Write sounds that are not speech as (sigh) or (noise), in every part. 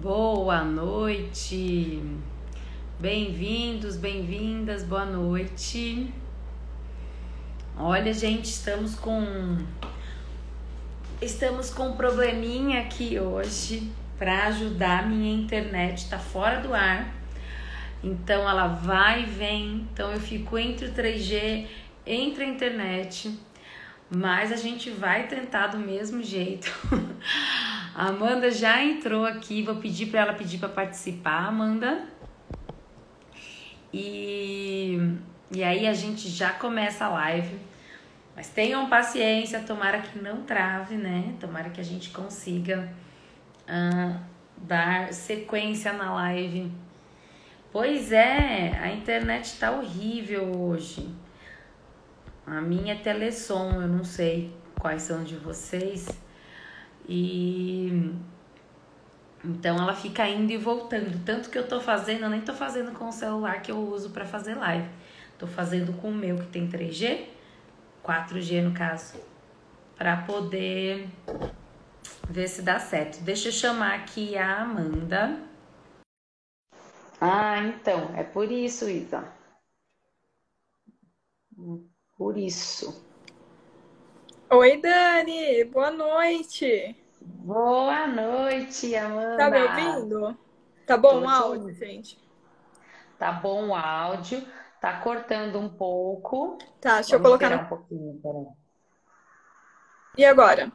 Boa noite. Bem-vindos, bem-vindas, boa noite. Olha, gente, estamos com estamos com um probleminha aqui hoje para ajudar minha internet tá fora do ar. Então ela vai e vem. Então eu fico entre o 3G, entre a internet, mas a gente vai tentar do mesmo jeito. (laughs) A Amanda já entrou aqui, vou pedir para ela pedir para participar, Amanda. E, e aí a gente já começa a live. Mas tenham paciência, tomara que não trave, né? Tomara que a gente consiga uh, dar sequência na live. Pois é, a internet tá horrível hoje. A minha é telesom, eu não sei quais são de vocês. E então ela fica indo e voltando. Tanto que eu tô fazendo, eu nem tô fazendo com o celular que eu uso para fazer live. Tô fazendo com o meu que tem 3G, 4G no caso, para poder ver se dá certo. Deixa eu chamar aqui a Amanda. Ah, então, é por isso, Isa. Por isso. Oi, Dani, boa noite. Boa noite, Amanda. Tá me ouvindo? Tá bom o áudio, gente? Tá bom o áudio, tá cortando um pouco. Tá, deixa Vamos eu colocar no... um pouquinho, peraí. E agora?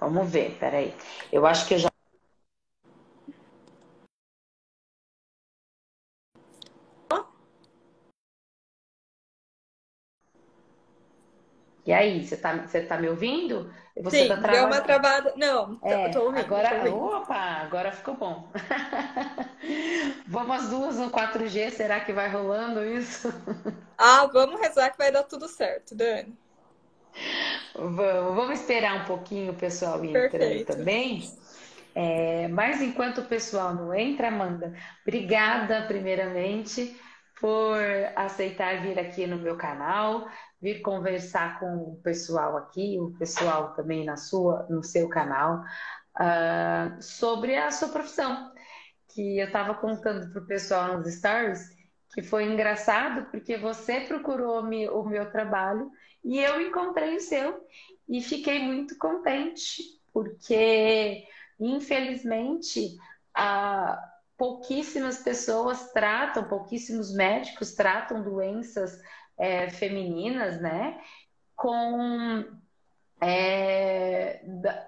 Vamos ver, peraí. Eu acho que eu já E aí, você tá, você tá me ouvindo? Você Sim, tá deu uma travada. Não, é, tô ouvindo. Agora, tô ouvindo. opa, agora ficou bom. (laughs) vamos as duas no 4G, será que vai rolando isso? (laughs) ah, vamos rezar que vai dar tudo certo, Dani. Vamos, vamos esperar um pouquinho o pessoal entrando também. É, mas enquanto o pessoal não entra, Amanda, obrigada primeiramente por aceitar vir aqui no meu canal vir conversar com o pessoal aqui, o pessoal também na sua, no seu canal, uh, sobre a sua profissão. Que eu estava contando para o pessoal nos stories que foi engraçado porque você procurou o meu trabalho e eu encontrei o seu e fiquei muito contente porque infelizmente uh, pouquíssimas pessoas tratam, pouquíssimos médicos tratam doenças é, femininas, né? Com, é,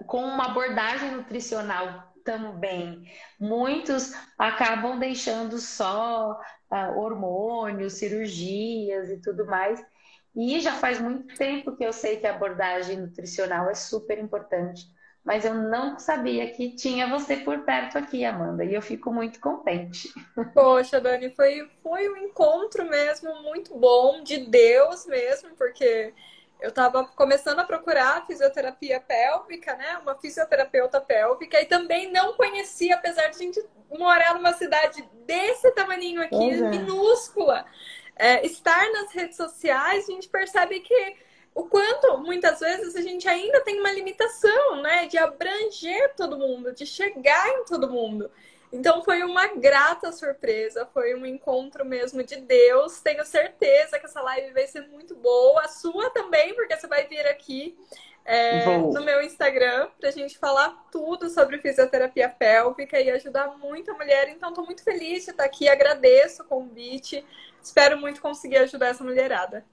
com uma abordagem nutricional também. Muitos acabam deixando só uh, hormônios, cirurgias e tudo mais. E já faz muito tempo que eu sei que a abordagem nutricional é super importante mas eu não sabia que tinha você por perto aqui, Amanda, e eu fico muito contente. (laughs) Poxa, Dani, foi, foi um encontro mesmo muito bom, de Deus mesmo, porque eu estava começando a procurar fisioterapia pélvica, né? Uma fisioterapeuta pélvica, e também não conhecia, apesar de a gente morar numa cidade desse tamanho aqui, é. minúscula. É, estar nas redes sociais, a gente percebe que o quanto muitas vezes a gente ainda tem uma limitação, né, de abranger todo mundo, de chegar em todo mundo. Então foi uma grata surpresa, foi um encontro mesmo de Deus. Tenho certeza que essa live vai ser muito boa, a sua também, porque você vai vir aqui é, no meu Instagram para a gente falar tudo sobre fisioterapia pélvica e ajudar muita mulher. Então estou muito feliz de estar aqui, agradeço o convite, espero muito conseguir ajudar essa mulherada.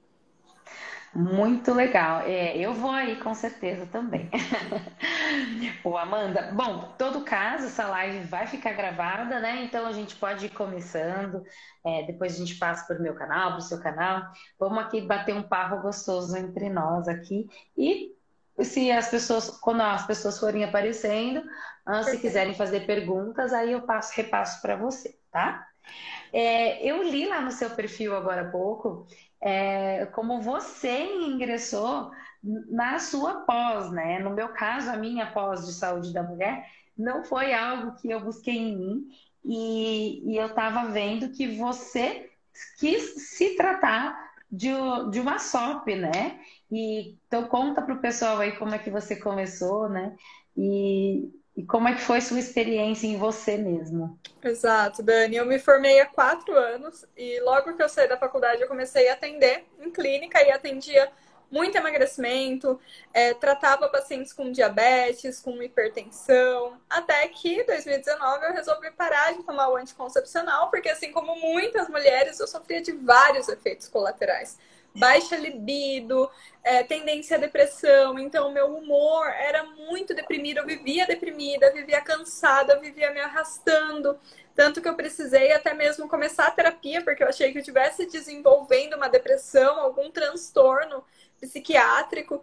Muito legal. É, eu vou aí com certeza também. (laughs) o Amanda, bom, todo caso, essa live vai ficar gravada, né? Então a gente pode ir começando. É, depois a gente passa para o meu canal, para o seu canal. Vamos aqui bater um papo gostoso entre nós aqui. E se as pessoas, quando as pessoas forem aparecendo, ah, se quiserem fazer perguntas, aí eu passo, repasso para você, tá? É, eu li lá no seu perfil agora há pouco é, como você ingressou na sua pós, né? No meu caso, a minha pós de saúde da mulher não foi algo que eu busquei em mim e, e eu estava vendo que você quis se tratar de, de uma SOP, né? E então conta para o pessoal aí como é que você começou, né? E, e como é que foi sua experiência em você mesmo? Exato, Dani. Eu me formei há quatro anos e logo que eu saí da faculdade eu comecei a atender em clínica e atendia muito emagrecimento, é, tratava pacientes com diabetes, com hipertensão, até que em 2019 eu resolvi parar de tomar o anticoncepcional, porque assim como muitas mulheres, eu sofria de vários efeitos colaterais. Baixa libido, é, tendência à depressão, então meu humor era muito deprimido, eu vivia deprimida, vivia cansada, vivia me arrastando. Tanto que eu precisei até mesmo começar a terapia, porque eu achei que eu estivesse desenvolvendo uma depressão, algum transtorno psiquiátrico.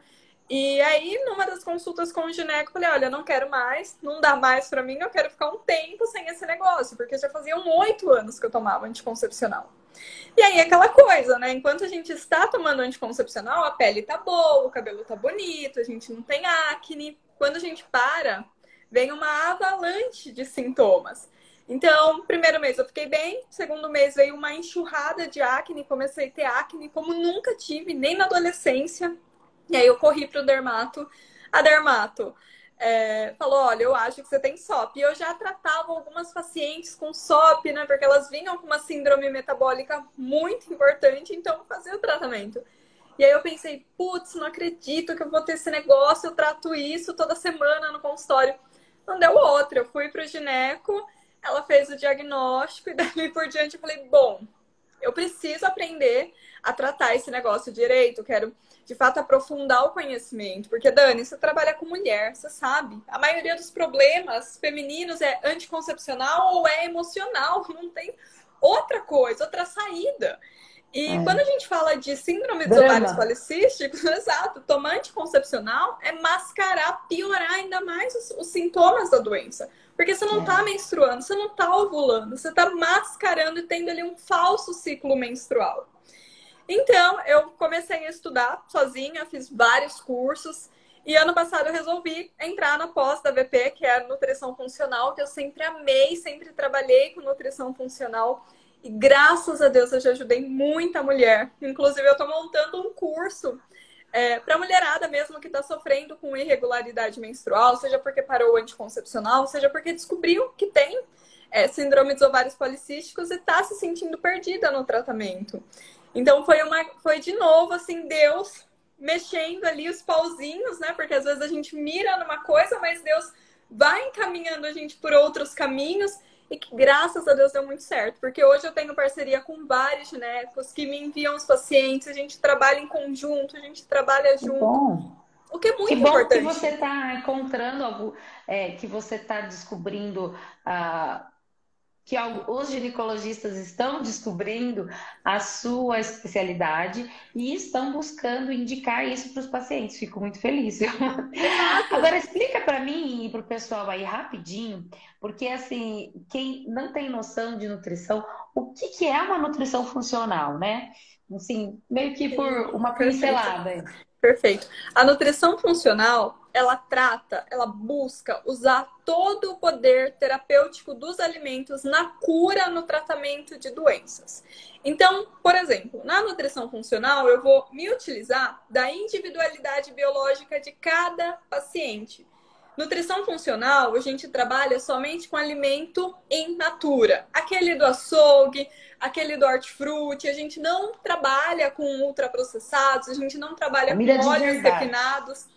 E aí, numa das consultas com o gineco, falei: olha, não quero mais, não dá mais para mim, eu quero ficar um tempo sem esse negócio, porque já faziam oito anos que eu tomava anticoncepcional. E aí, aquela coisa, né? Enquanto a gente está tomando anticoncepcional, a pele tá boa, o cabelo tá bonito, a gente não tem acne. Quando a gente para, vem uma avalanche de sintomas. Então, primeiro mês eu fiquei bem, segundo mês veio uma enxurrada de acne, comecei a ter acne como nunca tive, nem na adolescência. E aí eu corri pro dermato. A dermato é, falou: olha, eu acho que você tem SOP. E eu já tratava algumas pacientes com SOP, né? Porque elas vinham com uma síndrome metabólica muito importante, então fazia o tratamento. E aí eu pensei, putz, não acredito que eu vou ter esse negócio, eu trato isso toda semana no consultório. Não deu outra. Eu fui pro gineco ela fez o diagnóstico e (laughs) dali por diante eu falei, bom, eu preciso aprender a tratar esse negócio direito, quero de fato aprofundar o conhecimento, porque Dani, você trabalha com mulher, você sabe, a maioria dos problemas femininos é anticoncepcional ou é emocional, (laughs) não tem outra coisa, outra saída. E é. quando a gente fala de síndrome dos Drama. ovários policísticos, (laughs) exato, tomar anticoncepcional é mascarar, piorar ainda mais os, os sintomas da doença. Porque você não está menstruando, você não está ovulando, você está mascarando e tendo ali um falso ciclo menstrual. Então, eu comecei a estudar sozinha, fiz vários cursos. E ano passado eu resolvi entrar na pós da VP, que é a nutrição funcional, que eu sempre amei, sempre trabalhei com nutrição funcional. E graças a Deus eu já ajudei muita mulher. Inclusive, eu estou montando um curso é, para a mulherada mesmo que está sofrendo com irregularidade menstrual, seja porque parou o anticoncepcional, seja porque descobriu que tem é, síndrome dos ovários policísticos e está se sentindo perdida no tratamento. Então foi uma, foi de novo assim Deus mexendo ali os pauzinhos, né? Porque às vezes a gente mira numa coisa, mas Deus vai encaminhando a gente por outros caminhos e que graças a Deus deu muito certo, porque hoje eu tenho parceria com vários ginecos que me enviam os pacientes, a gente trabalha em conjunto, a gente trabalha junto. Bom. O que é muito que bom importante. que você está encontrando algo, é, que você está descobrindo uh, que os ginecologistas estão descobrindo a sua especialidade e estão buscando indicar isso para os pacientes. Fico muito feliz. Agora explica para mim e para o pessoal aí rapidinho, porque assim, quem não tem noção de nutrição, o que, que é uma nutrição funcional, né? Assim, meio que por uma pincelada. Perfeito. A nutrição funcional, ela trata, ela busca usar todo o poder terapêutico dos alimentos na cura, no tratamento de doenças. Então, por exemplo, na nutrição funcional, eu vou me utilizar da individualidade biológica de cada paciente. Nutrição funcional, a gente trabalha somente com alimento em natura. Aquele do açougue, aquele do hortifruti, a gente não trabalha com ultraprocessados, a gente não trabalha Comida com óleos refinados.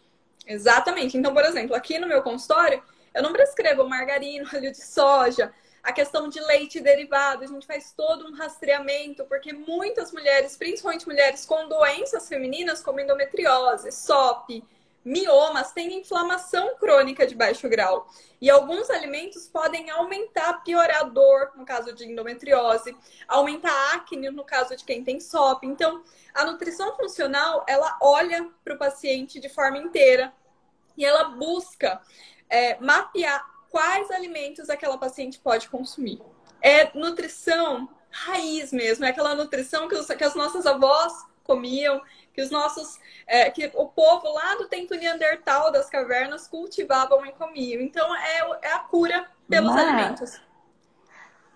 Exatamente. Então, por exemplo, aqui no meu consultório, eu não prescrevo margarina, (laughs) óleo de soja, a questão de leite derivado, a gente faz todo um rastreamento, porque muitas mulheres, principalmente mulheres com doenças femininas como endometriose, SOP, miomas têm inflamação crônica de baixo grau. E alguns alimentos podem aumentar, piorar a dor, no caso de endometriose, aumentar a acne, no caso de quem tem SOP. Então, a nutrição funcional, ela olha para o paciente de forma inteira e ela busca é, mapear quais alimentos aquela paciente pode consumir. É nutrição raiz mesmo, é aquela nutrição que, os, que as nossas avós comiam, que os nossos, é, que o povo lá do tempo neandertal das cavernas cultivavam e comiam. Então é, é a cura pelos Mas... alimentos.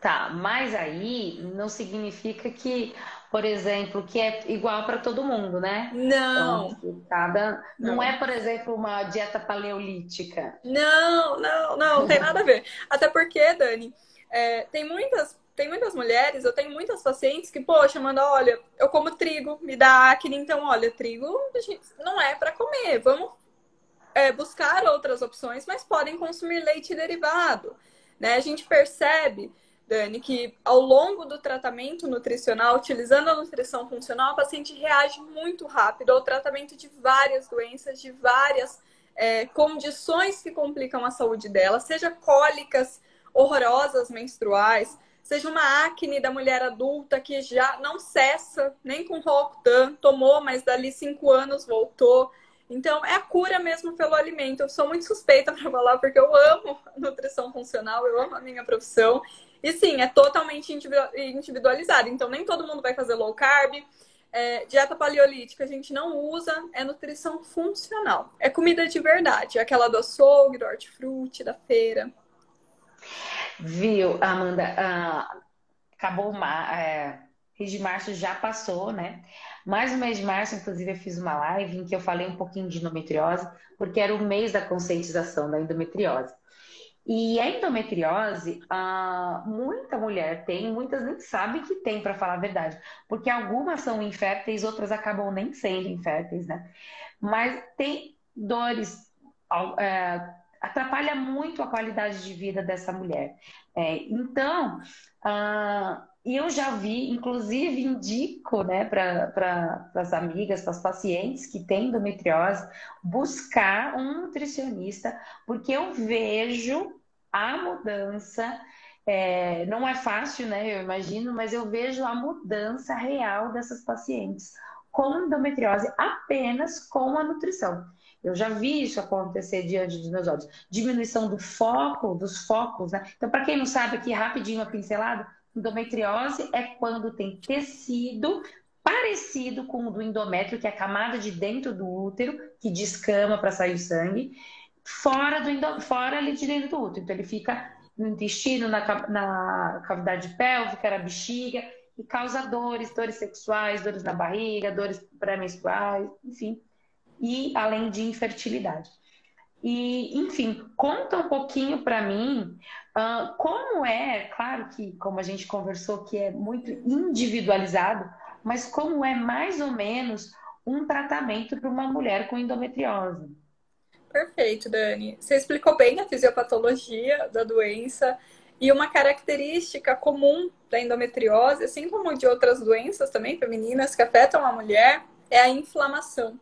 Tá, mas aí não significa que, por exemplo, que é igual para todo mundo, né? Não. Então, cada... não. não é, por exemplo, uma dieta paleolítica. Não, não, não, não tem nada a ver. Até porque, Dani, é, tem muitas tem muitas mulheres, eu tenho muitas pacientes que, poxa, manda, olha, eu como trigo, me dá acne, então, olha, trigo não é para comer. Vamos é, buscar outras opções, mas podem consumir leite derivado. Né? A gente percebe, Dani, que ao longo do tratamento nutricional, utilizando a nutrição funcional, a paciente reage muito rápido ao tratamento de várias doenças, de várias é, condições que complicam a saúde dela, seja cólicas horrorosas menstruais, seja uma acne da mulher adulta que já não cessa, nem com Roacutan, tomou, mas dali cinco anos voltou. Então, é a cura mesmo pelo alimento. Eu sou muito suspeita (laughs) para falar, porque eu amo nutrição funcional, eu amo a minha profissão. E sim, é totalmente individualizado. Então, nem todo mundo vai fazer low carb. É, dieta paleolítica a gente não usa, é nutrição funcional. É comida de verdade, aquela do açougue, do hortifruti, da feira. Viu, Amanda? Ah, acabou o é, mês de março já passou, né? Mais no mês de março, inclusive, eu fiz uma live em que eu falei um pouquinho de endometriose, porque era o mês da conscientização da endometriose. E a endometriose, ah, muita mulher tem, muitas nem sabem que tem, para falar a verdade, porque algumas são inférteis, outras acabam nem sendo inférteis, né? Mas tem dores, é, atrapalha muito a qualidade de vida dessa mulher. É, então, ah, eu já vi, inclusive indico né, para pra, as amigas, para as pacientes que têm endometriose, buscar um nutricionista, porque eu vejo a mudança. É, não é fácil, né? Eu imagino, mas eu vejo a mudança real dessas pacientes com endometriose apenas com a nutrição. Eu já vi isso acontecer diante dos meus olhos. Diminuição do foco, dos focos, né? Então, para quem não sabe aqui, rapidinho uma pincelada, endometriose é quando tem tecido parecido com o do endométrio, que é a camada de dentro do útero, que descama para sair o sangue, fora, do endo... fora ali de dentro do útero. Então, ele fica no intestino, na, na cavidade pélvica, na bexiga, e causa dores, dores sexuais, dores na barriga, dores pré-menstruais, enfim e além de infertilidade. E, enfim, conta um pouquinho para mim uh, como é, claro que, como a gente conversou, que é muito individualizado, mas como é mais ou menos um tratamento para uma mulher com endometriose. Perfeito, Dani. Você explicou bem a fisiopatologia da doença e uma característica comum da endometriose, assim como de outras doenças também femininas que afetam a mulher, é a inflamação.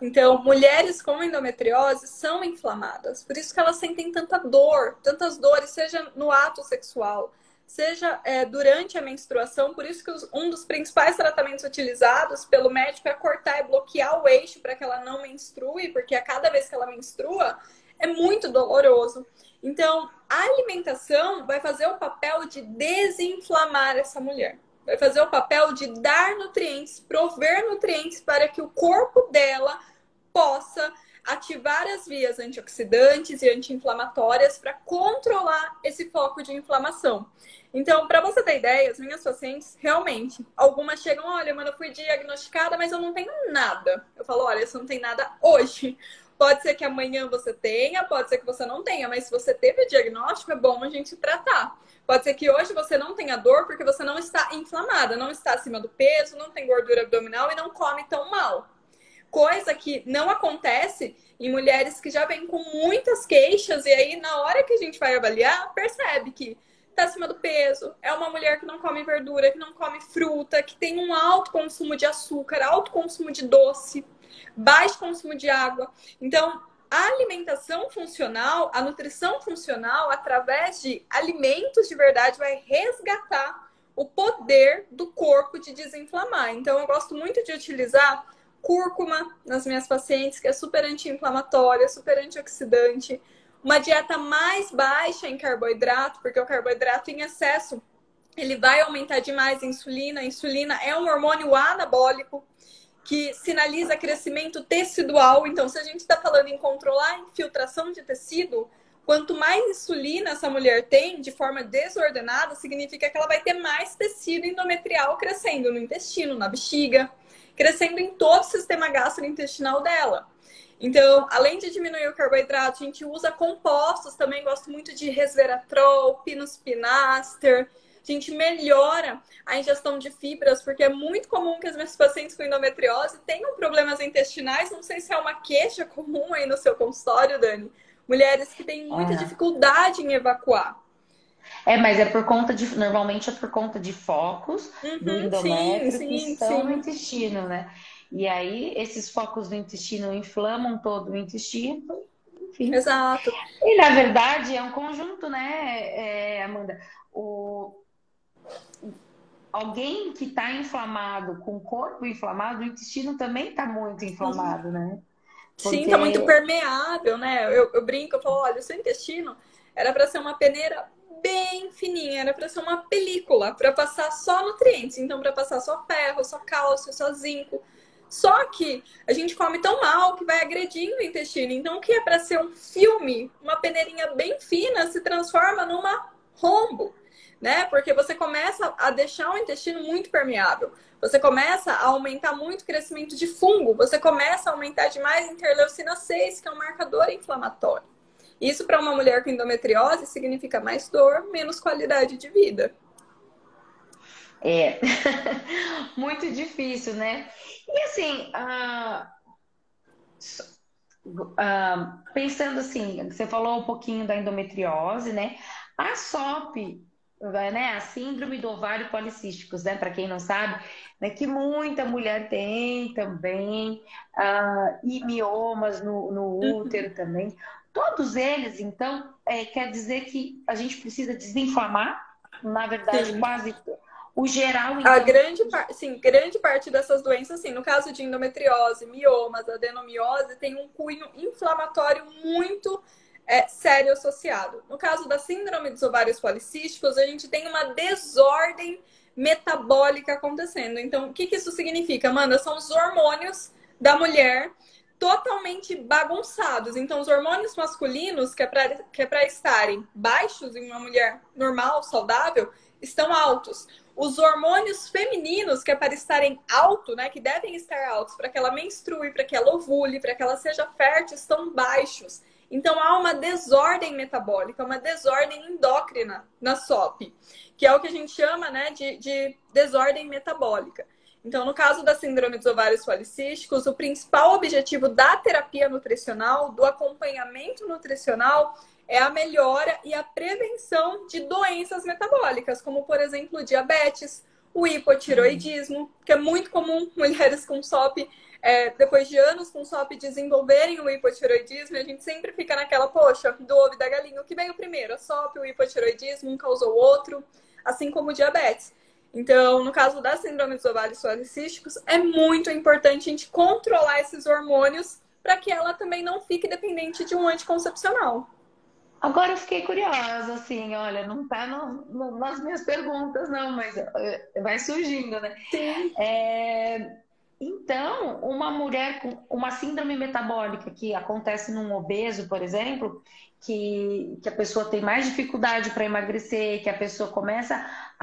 Então, mulheres com endometriose são inflamadas, por isso que elas sentem tanta dor, tantas dores, seja no ato sexual, seja é, durante a menstruação. Por isso que os, um dos principais tratamentos utilizados pelo médico é cortar e bloquear o eixo para que ela não menstrue, porque a cada vez que ela menstrua é muito doloroso. Então, a alimentação vai fazer o papel de desinflamar essa mulher vai fazer o papel de dar nutrientes, prover nutrientes para que o corpo dela possa ativar as vias antioxidantes e anti-inflamatórias para controlar esse foco de inflamação. Então, para você ter ideia, as minhas pacientes, realmente, algumas chegam, olha, mano, eu fui diagnosticada, mas eu não tenho nada. Eu falo, olha, você não tem nada hoje. Pode ser que amanhã você tenha, pode ser que você não tenha, mas se você teve o diagnóstico, é bom a gente tratar. Pode ser que hoje você não tenha dor porque você não está inflamada, não está acima do peso, não tem gordura abdominal e não come tão mal. Coisa que não acontece em mulheres que já vêm com muitas queixas e aí na hora que a gente vai avaliar, percebe que está acima do peso, é uma mulher que não come verdura, que não come fruta, que tem um alto consumo de açúcar, alto consumo de doce, baixo consumo de água. Então, a alimentação funcional, a nutrição funcional, através de alimentos de verdade, vai resgatar o poder do corpo de desinflamar. Então, eu gosto muito de utilizar cúrcuma nas minhas pacientes, que é super anti-inflamatória, super antioxidante. Uma dieta mais baixa em carboidrato, porque o carboidrato em excesso ele vai aumentar demais a insulina. A insulina é um hormônio anabólico que sinaliza crescimento tecidual. Então, se a gente está falando em controlar a infiltração de tecido, Quanto mais insulina essa mulher tem de forma desordenada, significa que ela vai ter mais tecido endometrial crescendo no intestino, na bexiga, crescendo em todo o sistema gastrointestinal dela. Então, além de diminuir o carboidrato, a gente usa compostos também. Gosto muito de resveratrol, pinaster. A gente melhora a ingestão de fibras, porque é muito comum que as minhas pacientes com endometriose tenham problemas intestinais. Não sei se é uma queixa (laughs) comum aí no seu consultório, Dani, mulheres que têm muita dificuldade em evacuar. É, mas é por conta de. Normalmente é por conta de focos uhum, do endométrio sim, que sim, estão sim. no intestino, né? E aí, esses focos do intestino inflamam todo o intestino, enfim. Exato. E na verdade é um conjunto, né, é, Amanda? O... Alguém que está inflamado, com o corpo inflamado, o intestino também está muito inflamado, né? Porque... Sim, tá muito permeável, né? Eu, eu brinco, eu falo, olha, o seu intestino era para ser uma peneira bem fininha, era para ser uma película, para passar só nutrientes, então para passar só ferro, só cálcio, só zinco. Só que a gente come tão mal que vai agredindo o intestino. Então, o que é para ser um filme, uma peneirinha bem fina, se transforma numa rombo, né? Porque você começa a deixar o intestino muito permeável. Você começa a aumentar muito o crescimento de fungo, você começa a aumentar demais interleucina 6, que é um marcador inflamatório. Isso para uma mulher com endometriose significa mais dor, menos qualidade de vida. É (laughs) muito difícil, né? E assim, uh, uh, pensando assim, você falou um pouquinho da endometriose, né? A SOP né, a síndrome do ovário policísticos, né, para quem não sabe, né, que muita mulher tem também, uh, e miomas no, no uhum. útero também. Todos eles, então, é, quer dizer que a gente precisa desinflamar, na verdade, Sim. quase o geral. Então... A grande, parte, sim, grande parte dessas doenças, sim, no caso de endometriose, miomas, adenomiose, tem um cunho inflamatório muito é, sério associado. No caso da síndrome dos ovários policísticos, a gente tem uma desordem metabólica acontecendo. Então, o que, que isso significa, Amanda? São os hormônios da mulher totalmente bagunçados. Então, os hormônios masculinos, que é para é estarem baixos em uma mulher normal, saudável, estão altos. Os hormônios femininos, que é para estarem alto, né, que devem estar altos para que ela menstrue, para que ela ovule, para que ela seja fértil, estão baixos. Então há uma desordem metabólica, uma desordem endócrina na SOP, que é o que a gente chama né, de, de desordem metabólica. Então, no caso da síndrome dos ovários policísticos, o principal objetivo da terapia nutricional, do acompanhamento nutricional, é a melhora e a prevenção de doenças metabólicas, como, por exemplo, diabetes, o hipotiroidismo, que é muito comum mulheres com SOP é, depois de anos com SOP desenvolverem o hipotiroidismo, a gente sempre fica naquela, poxa, do ovo e da galinha, o que veio primeiro? A SOP, o hipotiroidismo, um causou o outro, assim como o diabetes. Então, no caso da síndrome dos ovários policísticos, é muito importante a gente controlar esses hormônios para que ela também não fique dependente de um anticoncepcional. Agora eu fiquei curiosa, assim, olha, não está no, no, nas minhas perguntas, não, mas é, vai surgindo, né? Sim. É, então, uma mulher com uma síndrome metabólica que acontece num obeso, por exemplo, que, que a pessoa tem mais dificuldade para emagrecer, que a pessoa começa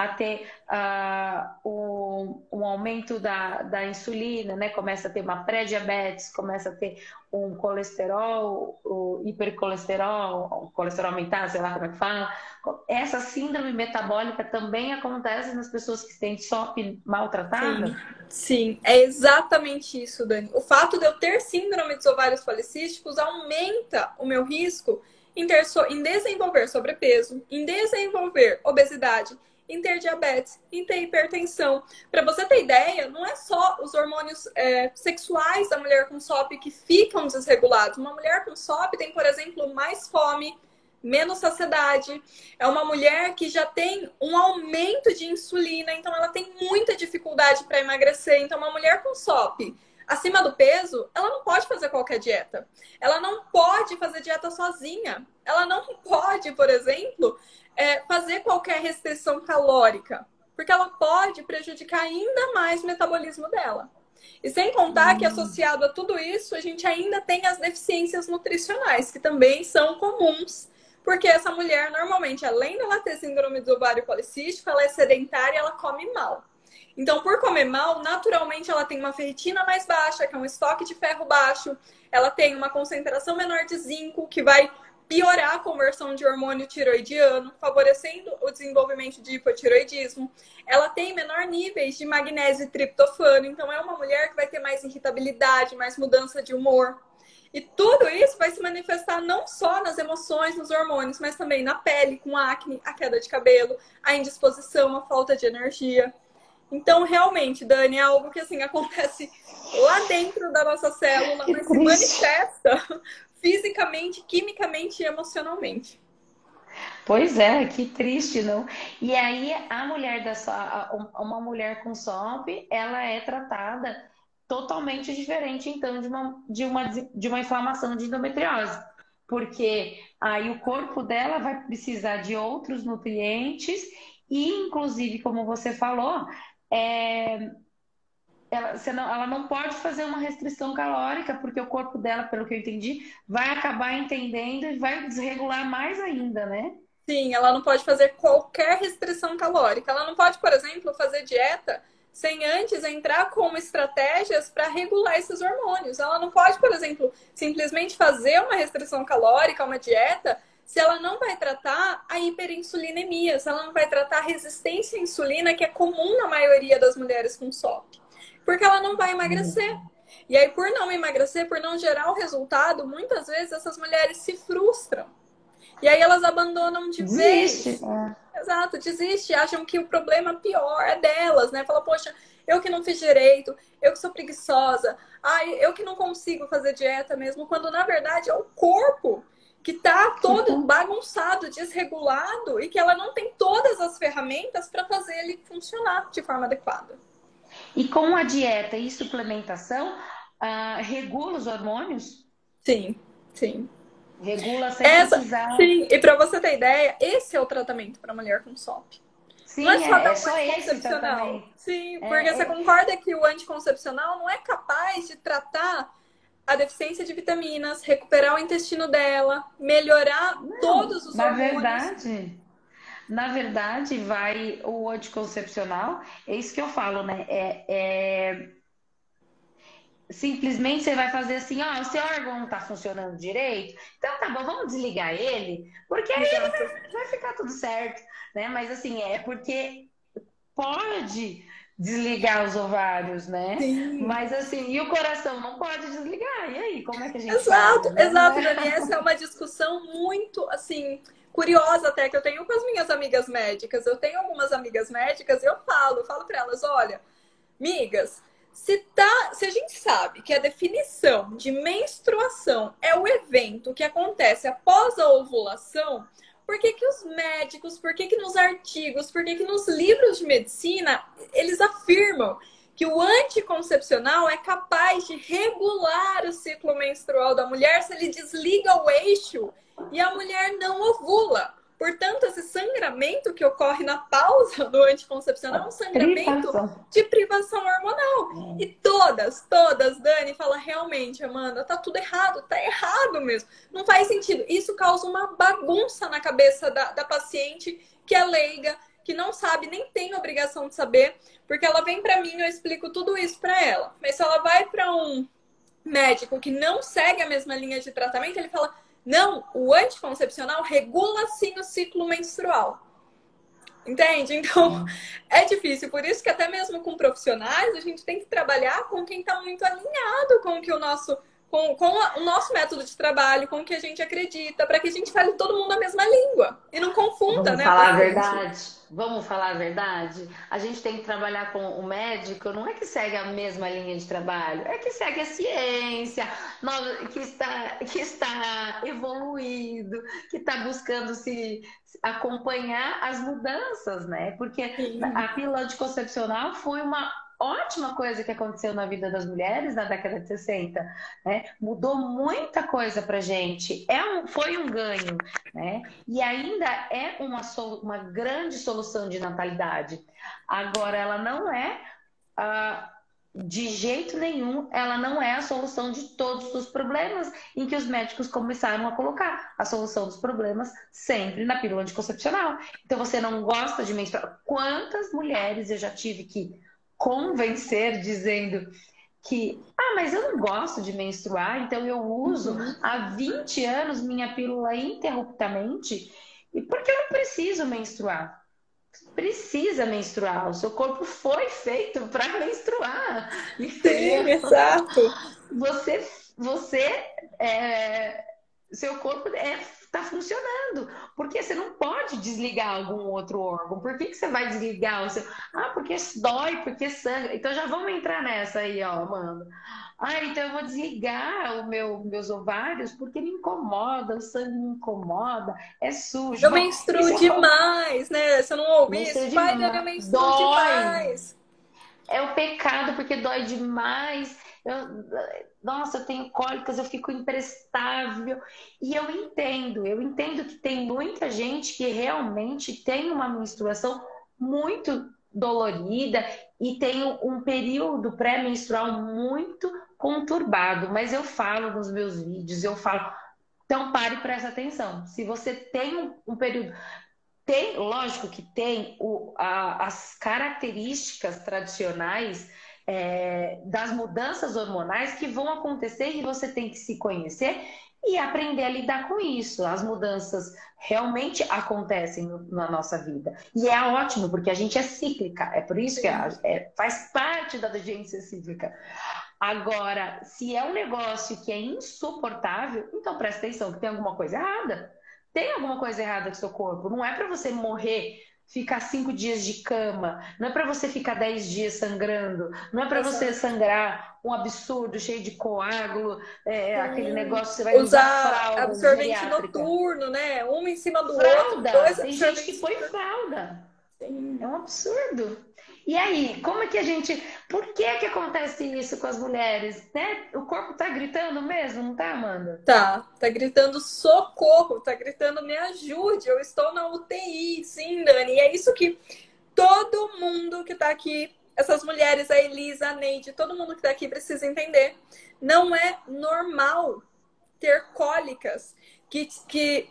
a ter uh, um, um, aumento da, da insulina, né? começa a ter uma pré-diabetes, começa a ter um colesterol, o hipercolesterol, o colesterol aumentar, sei lá como é que fala. Essa síndrome metabólica também acontece nas pessoas que têm SOP maltratada? Sim. Sim, é exatamente isso, Dani. O fato de eu ter síndrome dos ovários policísticos aumenta o meu risco em, ter so em desenvolver sobrepeso, em desenvolver obesidade, em ter diabetes, em ter hipertensão. Para você ter ideia, não é só os hormônios é, sexuais da mulher com SOP que ficam desregulados. Uma mulher com SOP tem, por exemplo, mais fome, menos saciedade. É uma mulher que já tem um aumento de insulina, então ela tem muita dificuldade para emagrecer. Então, uma mulher com SOP acima do peso, ela não pode fazer qualquer dieta. Ela não pode fazer dieta sozinha. Ela não (laughs) pode, por exemplo, é, fazer qualquer restrição calórica, porque ela pode prejudicar ainda mais o metabolismo dela. E sem contar que associado a tudo isso, a gente ainda tem as deficiências nutricionais, que também são comuns Porque essa mulher, normalmente, além dela ter síndrome do ovário policístico, ela é sedentária e ela come mal. Então, por comer mal, naturalmente ela tem uma ferritina mais baixa, que é um estoque de ferro baixo, ela tem uma concentração menor de zinco, que vai piorar a conversão de hormônio tiroidiano, favorecendo o desenvolvimento de hipotiroidismo. Ela tem menor níveis de magnésio e triptofano, então é uma mulher que vai ter mais irritabilidade, mais mudança de humor. E tudo isso vai se manifestar não só nas emoções, nos hormônios, mas também na pele, com acne, a queda de cabelo, a indisposição, a falta de energia. Então, realmente, Dani, é algo que assim (laughs) acontece lá dentro da nossa célula, mas se manifesta fisicamente, quimicamente e emocionalmente. Pois é, que triste, não? E aí a mulher da uma mulher com SOP, ela é tratada totalmente diferente então de uma de uma de uma inflamação de endometriose, porque aí o corpo dela vai precisar de outros nutrientes e inclusive, como você falou, é, ela, ela não pode fazer uma restrição calórica, porque o corpo dela, pelo que eu entendi, vai acabar entendendo e vai desregular mais ainda, né? Sim, ela não pode fazer qualquer restrição calórica. Ela não pode, por exemplo, fazer dieta sem antes entrar com estratégias para regular esses hormônios. Ela não pode, por exemplo, simplesmente fazer uma restrição calórica, uma dieta, se ela não vai tratar a hiperinsulinemia, se ela não vai tratar a resistência à insulina, que é comum na maioria das mulheres com SOP. Porque ela não vai emagrecer. E aí, por não emagrecer, por não gerar o resultado, muitas vezes essas mulheres se frustram. E aí elas abandonam de desiste, vez. É. Exato, desiste, acham que o problema pior é delas, né? Fala, poxa, eu que não fiz direito, eu que sou preguiçosa, ai, eu que não consigo fazer dieta mesmo, quando na verdade é o corpo que está todo bagunçado, desregulado e que ela não tem todas as ferramentas para fazer ele funcionar de forma adequada. E com a dieta e suplementação, uh, regula os hormônios? Sim, sim. Regula sem Essa, precisar. Sim, e para você ter ideia, esse é o tratamento para mulher com SOP. Sim, não é só, é, é só anticoncepcional. Sim, é, porque é, você concorda que o anticoncepcional não é capaz de tratar a deficiência de vitaminas, recuperar o intestino dela, melhorar não, todos os na hormônios. verdade, na verdade, vai o anticoncepcional, é isso que eu falo, né? É, é... Simplesmente você vai fazer assim, ó, o seu órgão não tá funcionando direito, então tá bom, vamos desligar ele, porque aí vai, vai ficar tudo certo, né? Mas assim, é porque pode desligar os ovários, né? Sim. Mas assim, e o coração não pode desligar. E aí, como é que a gente Exato, faz, né? exato, Dani. Essa é uma discussão muito assim curiosa até que eu tenho com as minhas amigas médicas. Eu tenho algumas amigas médicas e eu falo, eu falo para elas, olha, migas, se tá, se a gente sabe que a definição de menstruação é o evento que acontece após a ovulação, por que, que os médicos, por que, que nos artigos, por que, que nos livros de medicina eles afirmam que o anticoncepcional é capaz de regular o ciclo menstrual da mulher se ele desliga o eixo e a mulher não ovula. Portanto, esse sangramento que ocorre na pausa do anticoncepcional é um sangramento de privação hormonal. E todas, todas, Dani, fala realmente, Amanda, tá tudo errado, tá errado mesmo. Não faz sentido. Isso causa uma bagunça na cabeça da, da paciente que é leiga, que não sabe, nem tem obrigação de saber, porque ela vem para mim, eu explico tudo isso para ela. Mas se ela vai para um médico que não segue a mesma linha de tratamento, ele fala: não, o anticoncepcional regula sim o ciclo menstrual. Entende? Então, (laughs) é difícil. Por isso que até mesmo com profissionais, a gente tem que trabalhar com quem está muito alinhado com o que o nosso com, com o nosso método de trabalho, com o que a gente acredita, para que a gente fale todo mundo a mesma língua e não confunda, Vamos né? Falar a verdade. Vamos falar a verdade? A gente tem que trabalhar com o médico, não é que segue a mesma linha de trabalho, é que segue a ciência, que está, que está evoluído, que está buscando se acompanhar as mudanças, né? Porque a pílula anticoncepcional foi uma ótima coisa que aconteceu na vida das mulheres na década de 60, né? Mudou muita coisa pra gente. É um, foi um ganho, né? E ainda é uma, uma grande solução de natalidade. Agora, ela não é uh, de jeito nenhum, ela não é a solução de todos os problemas em que os médicos começaram a colocar. A solução dos problemas sempre na pílula anticoncepcional. Então, você não gosta de menstruar. Quantas mulheres eu já tive que convencer dizendo que, ah, mas eu não gosto de menstruar, então eu uso uhum. há 20 anos minha pílula interruptamente, e porque eu não preciso menstruar precisa menstruar. O seu corpo foi feito para menstruar. Sim, exato. Você, você, é, seu corpo é, tá funcionando. Porque você não pode desligar algum outro órgão. Por que, que você vai desligar o seu? Ah, porque dói, porque sangra. Então já vamos entrar nessa aí, ó, Amanda. Ah, então eu vou desligar os meu, meus ovários porque me incomoda, o sangue me incomoda, é sujo. Eu menstruo é demais, né? Você não ouviu isso? Pai, eu menstruo dói. demais. É o pecado porque dói demais. Eu, nossa, eu tenho cólicas, eu fico imprestável. E eu entendo, eu entendo que tem muita gente que realmente tem uma menstruação muito dolorida e tem um período pré-menstrual muito conturbado, mas eu falo nos meus vídeos, eu falo, então pare e preste atenção. Se você tem um, período tem, lógico que tem o, a, as características tradicionais é, das mudanças hormonais que vão acontecer e você tem que se conhecer e aprender a lidar com isso. As mudanças realmente acontecem na nossa vida. E é ótimo, porque a gente é cíclica. É por isso que é, faz parte da gente ser cíclica. Agora, se é um negócio que é insuportável, então presta atenção que tem alguma coisa errada. Tem alguma coisa errada com seu corpo. Não é para você morrer, ficar cinco dias de cama. Não é para você ficar dez dias sangrando. Não é para você sangrar um absurdo, cheio de coágulo, é, aquele negócio que você vai usar, fralda, absorvente noturno, né? Um em cima do fralda. outro. Tem gente que põe fralda. Sim. É um absurdo. E aí, como é que a gente. Por que que acontece isso com as mulheres? Né? O corpo tá gritando mesmo, não tá, Amanda? Tá, tá gritando socorro, tá gritando me ajude, eu estou na UTI, sim, Dani. E é isso que todo mundo que tá aqui, essas mulheres, a Elisa, a Neide, todo mundo que tá aqui precisa entender. Não é normal ter cólicas que, que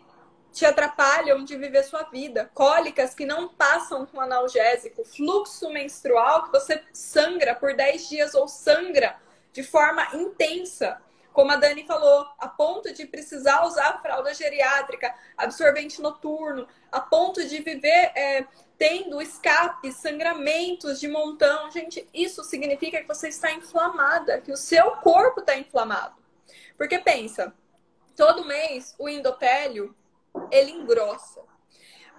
te atrapalham de viver sua vida. Cólicas que não passam com analgésico, fluxo menstrual que você sangra por 10 dias ou sangra de forma intensa. Como a Dani falou, a ponto de precisar usar fralda geriátrica, absorvente noturno, a ponto de viver é, tendo escape, sangramentos de montão. Gente, isso significa que você está inflamada, que o seu corpo está inflamado. Porque pensa, todo mês o endotélio ele engrossa.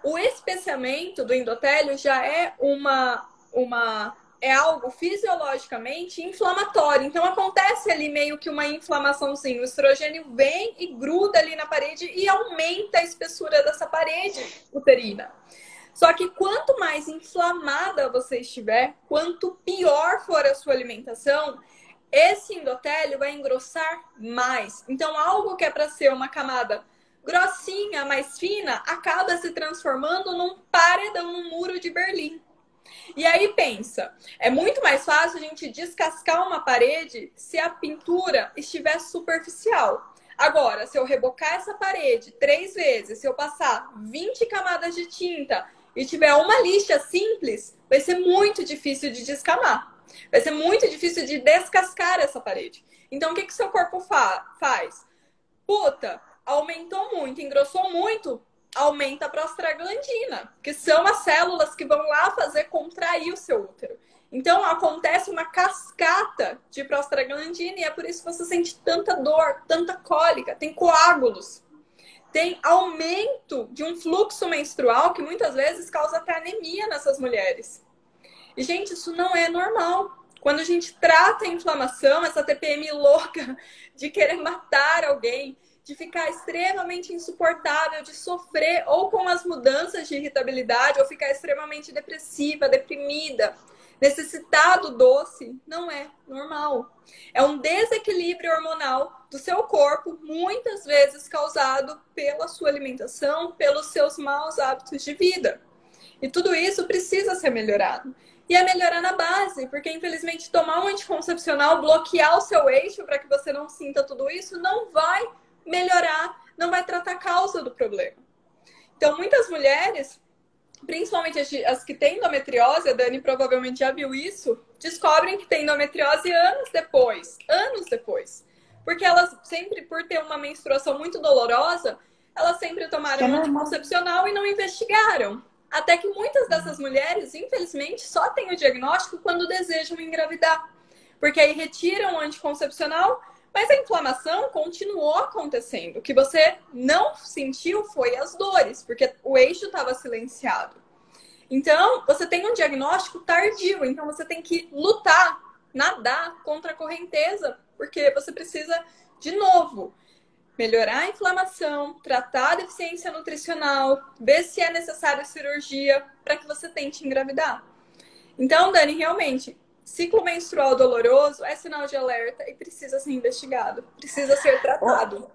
O especiamento do endotélio já é uma, uma é algo fisiologicamente inflamatório. Então acontece ali meio que uma inflamaçãozinha. O estrogênio vem e gruda ali na parede e aumenta a espessura dessa parede uterina. Só que quanto mais inflamada você estiver, quanto pior for a sua alimentação, esse endotélio vai engrossar mais. Então algo que é para ser uma camada grossinha, mais fina, acaba se transformando num paredão, num muro de Berlim. E aí pensa, é muito mais fácil a gente descascar uma parede se a pintura estiver superficial. Agora, se eu rebocar essa parede três vezes, se eu passar 20 camadas de tinta e tiver uma lixa simples, vai ser muito difícil de descamar. Vai ser muito difícil de descascar essa parede. Então, o que, que seu corpo fa faz? Puta, aumentou muito, engrossou muito, aumenta a prostaglandina, que são as células que vão lá fazer contrair o seu útero. Então acontece uma cascata de prostaglandina e é por isso que você sente tanta dor, tanta cólica, tem coágulos. Tem aumento de um fluxo menstrual que muitas vezes causa até anemia nessas mulheres. E, gente, isso não é normal. Quando a gente trata a inflamação, essa TPM louca de querer matar alguém, de ficar extremamente insuportável, de sofrer ou com as mudanças de irritabilidade, ou ficar extremamente depressiva, deprimida, necessitado doce, não é normal. É um desequilíbrio hormonal do seu corpo, muitas vezes causado pela sua alimentação, pelos seus maus hábitos de vida. E tudo isso precisa ser melhorado. e é melhorar na base, porque infelizmente tomar um anticoncepcional, bloquear o seu eixo para que você não sinta tudo isso, não vai melhorar, não vai tratar a causa do problema. Então, muitas mulheres, principalmente as, que têm endometriose, a Dani provavelmente já viu isso, descobrem que tem endometriose anos depois, anos depois. Porque elas sempre, por ter uma menstruação muito dolorosa, elas sempre tomaram um anticoncepcional e não investigaram. Até que muitas dessas mulheres, infelizmente, só têm o diagnóstico quando desejam engravidar. Porque aí retiram o anticoncepcional, mas a inflamação continuou acontecendo. O que você não sentiu foi as dores, porque o eixo estava silenciado. Então, você tem um diagnóstico tardio, então você tem que lutar, nadar contra a correnteza, porque você precisa, de novo, melhorar a inflamação, tratar a deficiência nutricional, ver se é necessário cirurgia para que você tente engravidar. Então, Dani, realmente, ciclo menstrual doloroso é sinal de alerta e precisa ser investigado, precisa ser tratado.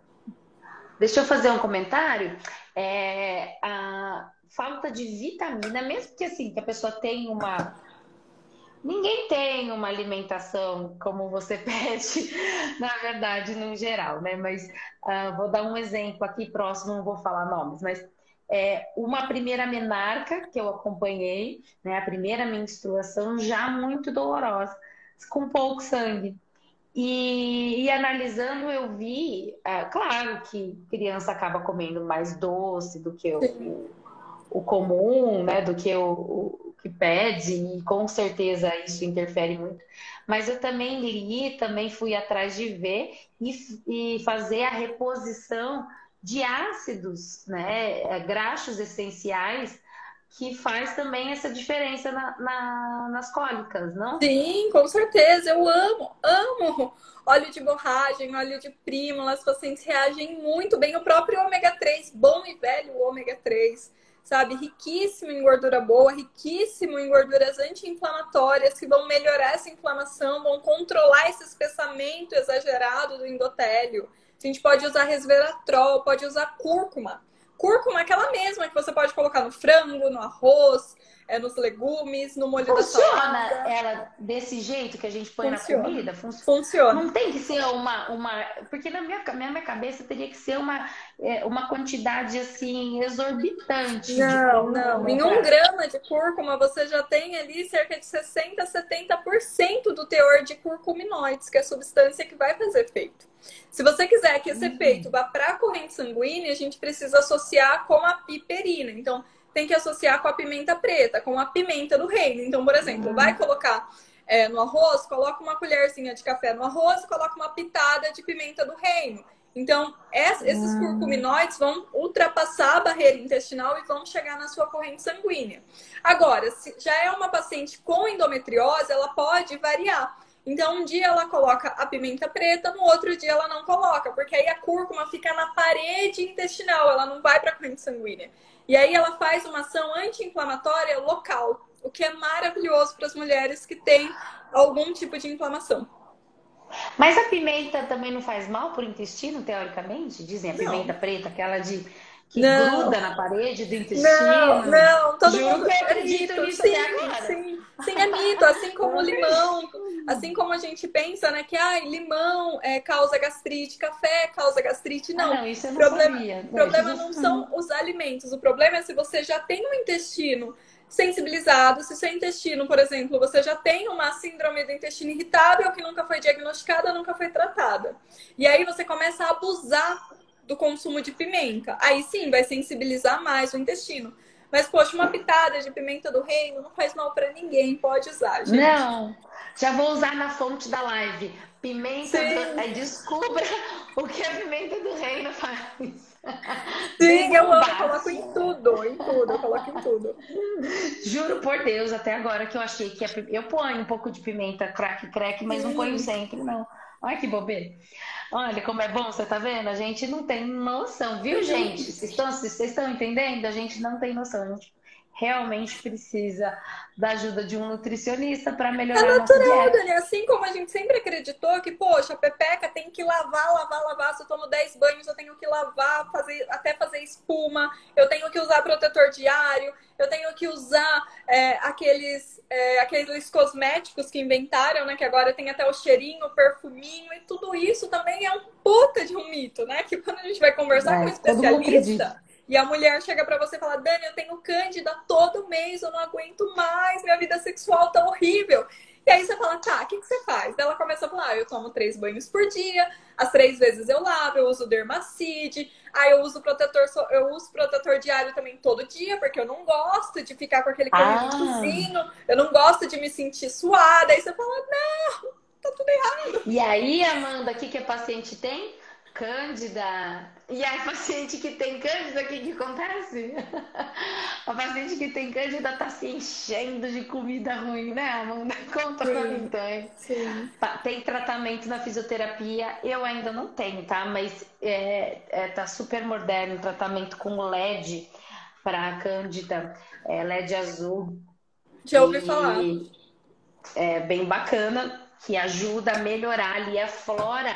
Deixa eu fazer um comentário. É, a falta de vitamina, mesmo que assim, que a pessoa tenha uma Ninguém tem uma alimentação como você (laughs) pede, na verdade, no geral, né? Mas uh, vou dar um exemplo aqui próximo, não vou falar nomes, mas é, uma primeira menarca que eu acompanhei, né? A primeira menstruação já muito dolorosa, com pouco sangue. E, e analisando, eu vi, é, claro que criança acaba comendo mais doce do que o, o comum, né? Do que o, que pede, e com certeza isso interfere muito. Mas eu também li, também fui atrás de ver e, e fazer a reposição de ácidos, né, é, graxos essenciais, que faz também essa diferença na, na, nas cólicas, não? Sim, com certeza. Eu amo, amo óleo de borragem, óleo de prímula. As pacientes reagem muito bem. O próprio ômega 3, bom e velho ômega 3 sabe? Riquíssimo em gordura boa, riquíssimo em gorduras anti-inflamatórias que vão melhorar essa inflamação, vão controlar esse espessamento exagerado do endotélio. A gente pode usar resveratrol, pode usar cúrcuma. Cúrcuma é aquela mesma que você pode colocar no frango, no arroz, é nos legumes, no molho Funciona da salada. Funciona ela desse jeito que a gente põe Funciona. na comida? Fun Funciona. Não tem que ser uma, uma... Porque na minha, na minha cabeça teria que ser uma, é, uma quantidade, assim, exorbitante. Não, não. Em um grama de cúrcuma, você já tem ali cerca de 60%, 70% do teor de curcuminoides, que é a substância que vai fazer efeito. Se você quiser que esse uhum. efeito vá para a corrente sanguínea, a gente precisa associar com a piperina. Então, tem que associar com a pimenta preta, com a pimenta do reino. Então, por exemplo, vai colocar é, no arroz, coloca uma colherzinha de café no arroz e coloca uma pitada de pimenta do reino. Então, esses uhum. curcuminoides vão ultrapassar a barreira intestinal e vão chegar na sua corrente sanguínea. Agora, se já é uma paciente com endometriose, ela pode variar. Então, um dia ela coloca a pimenta preta, no outro dia ela não coloca, porque aí a cúrcuma fica na parede intestinal, ela não vai para a corrente sanguínea. E aí ela faz uma ação anti-inflamatória local, o que é maravilhoso para as mulheres que têm algum tipo de inflamação. Mas a pimenta também não faz mal para o intestino, teoricamente? Dizem a pimenta não. preta, aquela de que não. gruda na parede do intestino. Não, não, todo Juro mundo acredita nisso sim, sim, sim, é mito, assim como o limão, assim como a gente pensa, né, que ah, limão é, causa gastrite, café causa gastrite, não. Ah, não isso eu não problema, sabia. Problema não são os alimentos, o problema é se você já tem um intestino sensibilizado, se seu intestino, por exemplo, você já tem uma síndrome do intestino irritável que nunca foi diagnosticada, nunca foi tratada. E aí você começa a abusar do consumo de pimenta. Aí sim, vai sensibilizar mais o intestino. Mas, poxa, uma pitada de pimenta do reino não faz mal para ninguém, pode usar, gente. Não, já vou usar na fonte da live. Pimenta do... Descubra o que a pimenta do reino faz. Sim, eu amo, eu coloco em tudo, em tudo, eu coloco em tudo. Juro por Deus, até agora que eu achei que a... eu ponho um pouco de pimenta crack crack, mas Sim. não ponho sempre, não. Ai, que bobeira. Olha como é bom, você tá vendo? A gente não tem noção, viu, gente? Vocês estão, vocês estão entendendo? A gente não tem noção. A gente realmente precisa da ajuda de um nutricionista para melhorar é natural, a nossa Dani. Assim como a gente sempre acreditou que, poxa, a pepeca tem que lavar, lavar, lavar. Se eu tomo 10 banhos, eu tenho que lavar, fazer, até fazer espuma. Eu tenho que usar protetor diário. Eu tenho que usar é, aqueles, é, aqueles cosméticos que inventaram, né? Que agora tem até o cheirinho, o perfuminho. E tudo isso também é um puta de um mito, né? Que quando a gente vai conversar é, com um especialista e a mulher chega para você e fala: Dani, eu tenho cândida todo mês, eu não aguento mais, minha vida sexual tá horrível. E aí você fala, tá, o que, que você faz? Daí ela começa a falar, ah, eu tomo três banhos por dia, as três vezes eu lavo, eu uso dermacide, aí eu uso protetor, eu uso protetor diário também todo dia, porque eu não gosto de ficar com aquele ah. eu não gosto de me sentir suada. Aí você fala, não, tá tudo errado. E aí, Amanda, o que, que a paciente tem? Cândida. E a paciente que tem cândida, o que, que acontece? (laughs) A paciente que tem cândida tá se enchendo de comida ruim, né, Amanda? Conta pra mim, então. Sim. Tem tratamento na fisioterapia, eu ainda não tenho, tá? Mas é, é tá super moderno o tratamento com LED para cândida, é, LED azul. Já ouvi e, falar. É bem bacana, que ajuda a melhorar ali a flora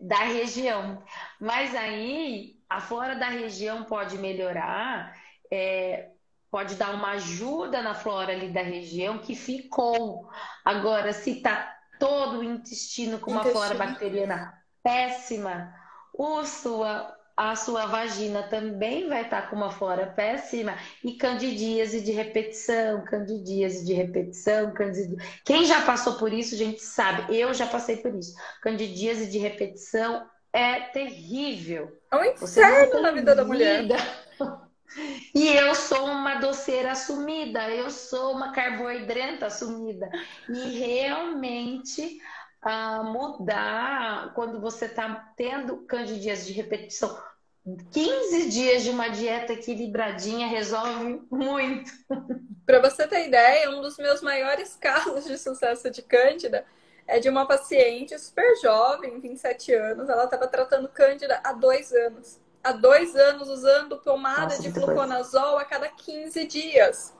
da região. Mas aí a flora da região pode melhorar, é, pode dar uma ajuda na flora ali da região que ficou. Agora, se tá todo o intestino com uma intestino. flora bacteriana péssima, o sua a sua vagina também vai estar com uma flora péssima e candidíase de repetição, candidíase de repetição, candidíase. Quem já passou por isso, gente sabe, eu já passei por isso. Candidíase de repetição é terrível. É um inferno na vida da mulher. E eu sou uma doceira assumida, eu sou uma carboidrata assumida. E realmente a mudar quando você está tendo candidias de repetição. 15 dias de uma dieta equilibradinha resolve muito. Para você ter ideia, um dos meus maiores (laughs) casos de sucesso de Cândida é de uma paciente super jovem, 27 anos. Ela estava tratando Cândida há dois anos. Há dois anos usando pomada Nossa, de fluconazol a cada 15 dias.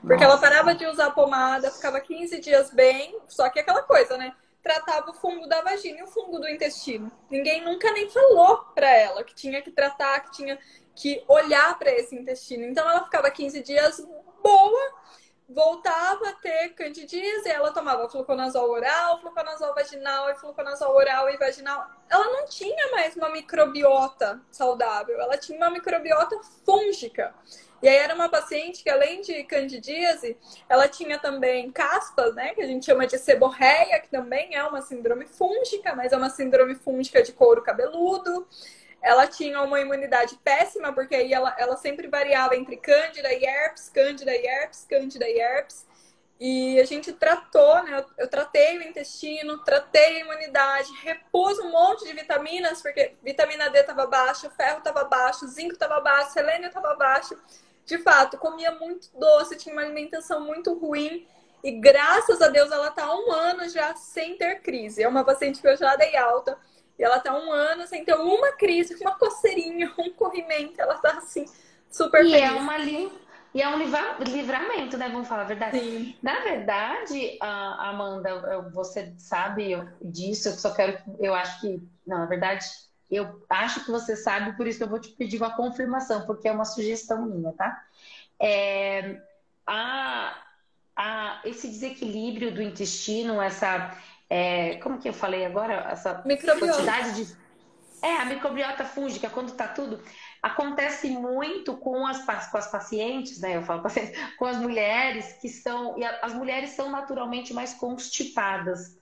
Porque Nossa. ela parava de usar pomada, ficava 15 dias bem, só que aquela coisa, né? Tratava o fungo da vagina e o fungo do intestino. Ninguém nunca nem falou para ela que tinha que tratar, que tinha que olhar para esse intestino. Então ela ficava 15 dias boa, voltava a ter candidíase, ela tomava fluconazol oral, fluconazol vaginal e fluconazol oral e vaginal. Ela não tinha mais uma microbiota saudável, ela tinha uma microbiota fúngica. E aí era uma paciente que, além de candidíase, ela tinha também caspas, né? Que a gente chama de seborreia, que também é uma síndrome fúngica, mas é uma síndrome fúngica de couro cabeludo. Ela tinha uma imunidade péssima, porque aí ela, ela sempre variava entre cândida e herpes, cândida e herpes, cândida e herpes. E a gente tratou, né? Eu, eu, tratei o intestino, tratei a imunidade, repus um monte de vitaminas, porque vitamina D estava baixa, ferro estava baixo, zinco estava baixo, selênio estava baixo de fato, comia muito doce, tinha uma alimentação muito ruim. E graças a Deus ela tá um ano já sem ter crise. É uma paciente que eu já dei alta. E ela tá um ano sem ter uma crise, uma coceirinha, um corrimento. Ela tá assim, super e é feliz. É uma li... E é um livramento, né? Vamos falar a verdade. Sim. Na verdade, Amanda, você sabe disso, eu só quero. Eu acho que. Não, na verdade, eu acho que você sabe, por isso que eu vou te pedir uma confirmação, porque é uma sugestão minha, tá? É, a, a, esse desequilíbrio do intestino, essa. É, como que eu falei agora? Essa microbiota. quantidade de. É, a microbiota fúngica, quando tá tudo. Acontece muito com as, com as pacientes, né? Eu falo pacientes, com as mulheres que são. E as mulheres são naturalmente mais constipadas.